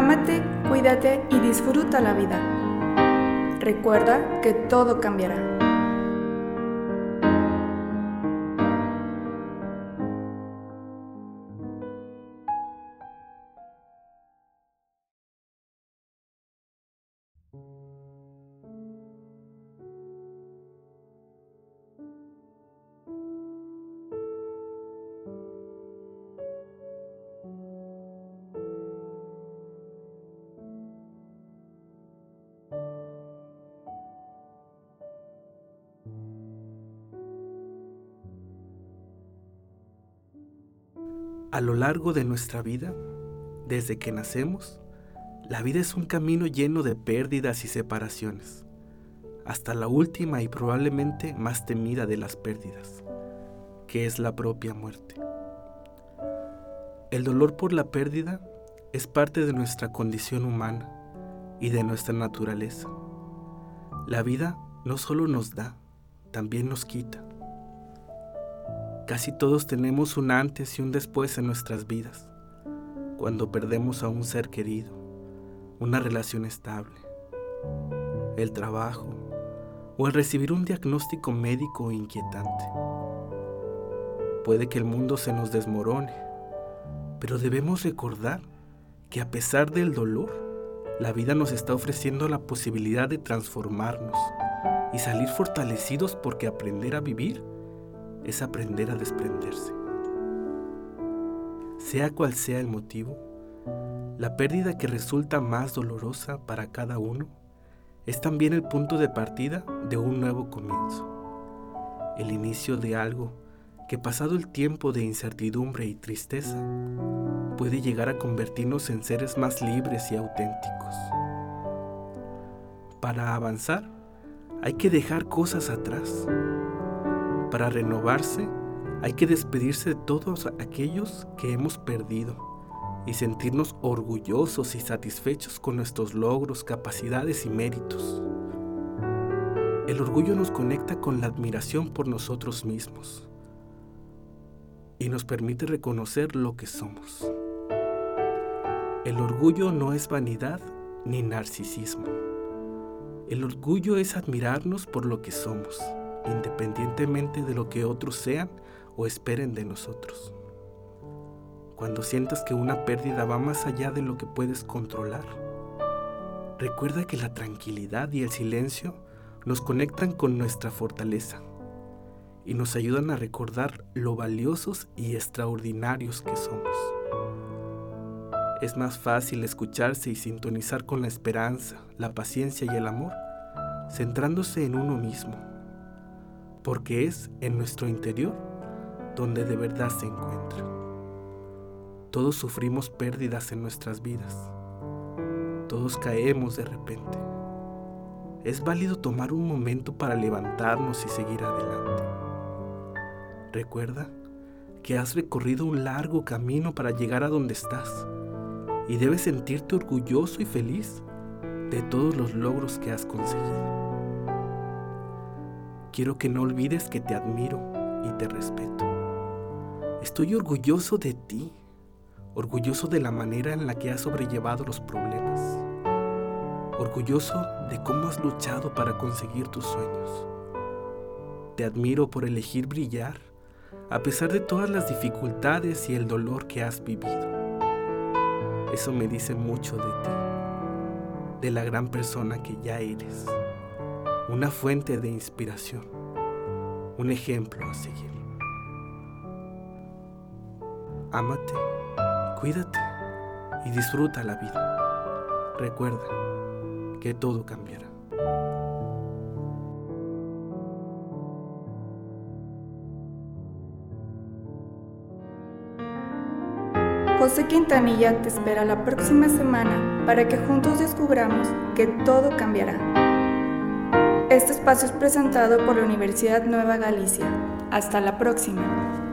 Ámate, cuídate y disfruta la vida. Recuerda que todo cambiará. A lo largo de nuestra vida, desde que nacemos, la vida es un camino lleno de pérdidas y separaciones, hasta la última y probablemente más temida de las pérdidas, que es la propia muerte. El dolor por la pérdida es parte de nuestra condición humana y de nuestra naturaleza. La vida no solo nos da, también nos quita. Casi todos tenemos un antes y un después en nuestras vidas, cuando perdemos a un ser querido, una relación estable, el trabajo o el recibir un diagnóstico médico inquietante. Puede que el mundo se nos desmorone, pero debemos recordar que a pesar del dolor, la vida nos está ofreciendo la posibilidad de transformarnos y salir fortalecidos porque aprender a vivir es aprender a desprenderse. Sea cual sea el motivo, la pérdida que resulta más dolorosa para cada uno es también el punto de partida de un nuevo comienzo, el inicio de algo que pasado el tiempo de incertidumbre y tristeza puede llegar a convertirnos en seres más libres y auténticos. Para avanzar, hay que dejar cosas atrás para renovarse hay que despedirse de todos aquellos que hemos perdido y sentirnos orgullosos y satisfechos con nuestros logros, capacidades y méritos. El orgullo nos conecta con la admiración por nosotros mismos y nos permite reconocer lo que somos. El orgullo no es vanidad ni narcisismo. El orgullo es admirarnos por lo que somos independientemente de lo que otros sean o esperen de nosotros. Cuando sientas que una pérdida va más allá de lo que puedes controlar, recuerda que la tranquilidad y el silencio nos conectan con nuestra fortaleza y nos ayudan a recordar lo valiosos y extraordinarios que somos. Es más fácil escucharse y sintonizar con la esperanza, la paciencia y el amor, centrándose en uno mismo porque es en nuestro interior donde de verdad se encuentra. Todos sufrimos pérdidas en nuestras vidas. Todos caemos de repente. Es válido tomar un momento para levantarnos y seguir adelante. Recuerda que has recorrido un largo camino para llegar a donde estás y debes sentirte orgulloso y feliz de todos los logros que has conseguido quiero que no olvides que te admiro y te respeto. Estoy orgulloso de ti, orgulloso de la manera en la que has sobrellevado los problemas, orgulloso de cómo has luchado para conseguir tus sueños. Te admiro por elegir brillar a pesar de todas las dificultades y el dolor que has vivido. Eso me dice mucho de ti, de la gran persona que ya eres una fuente de inspiración, un ejemplo a seguir. Ámate, cuídate y disfruta la vida. Recuerda que todo cambiará. José Quintanilla te espera la próxima semana para que juntos descubramos que todo cambiará. Este espacio es presentado por la Universidad Nueva Galicia. Hasta la próxima.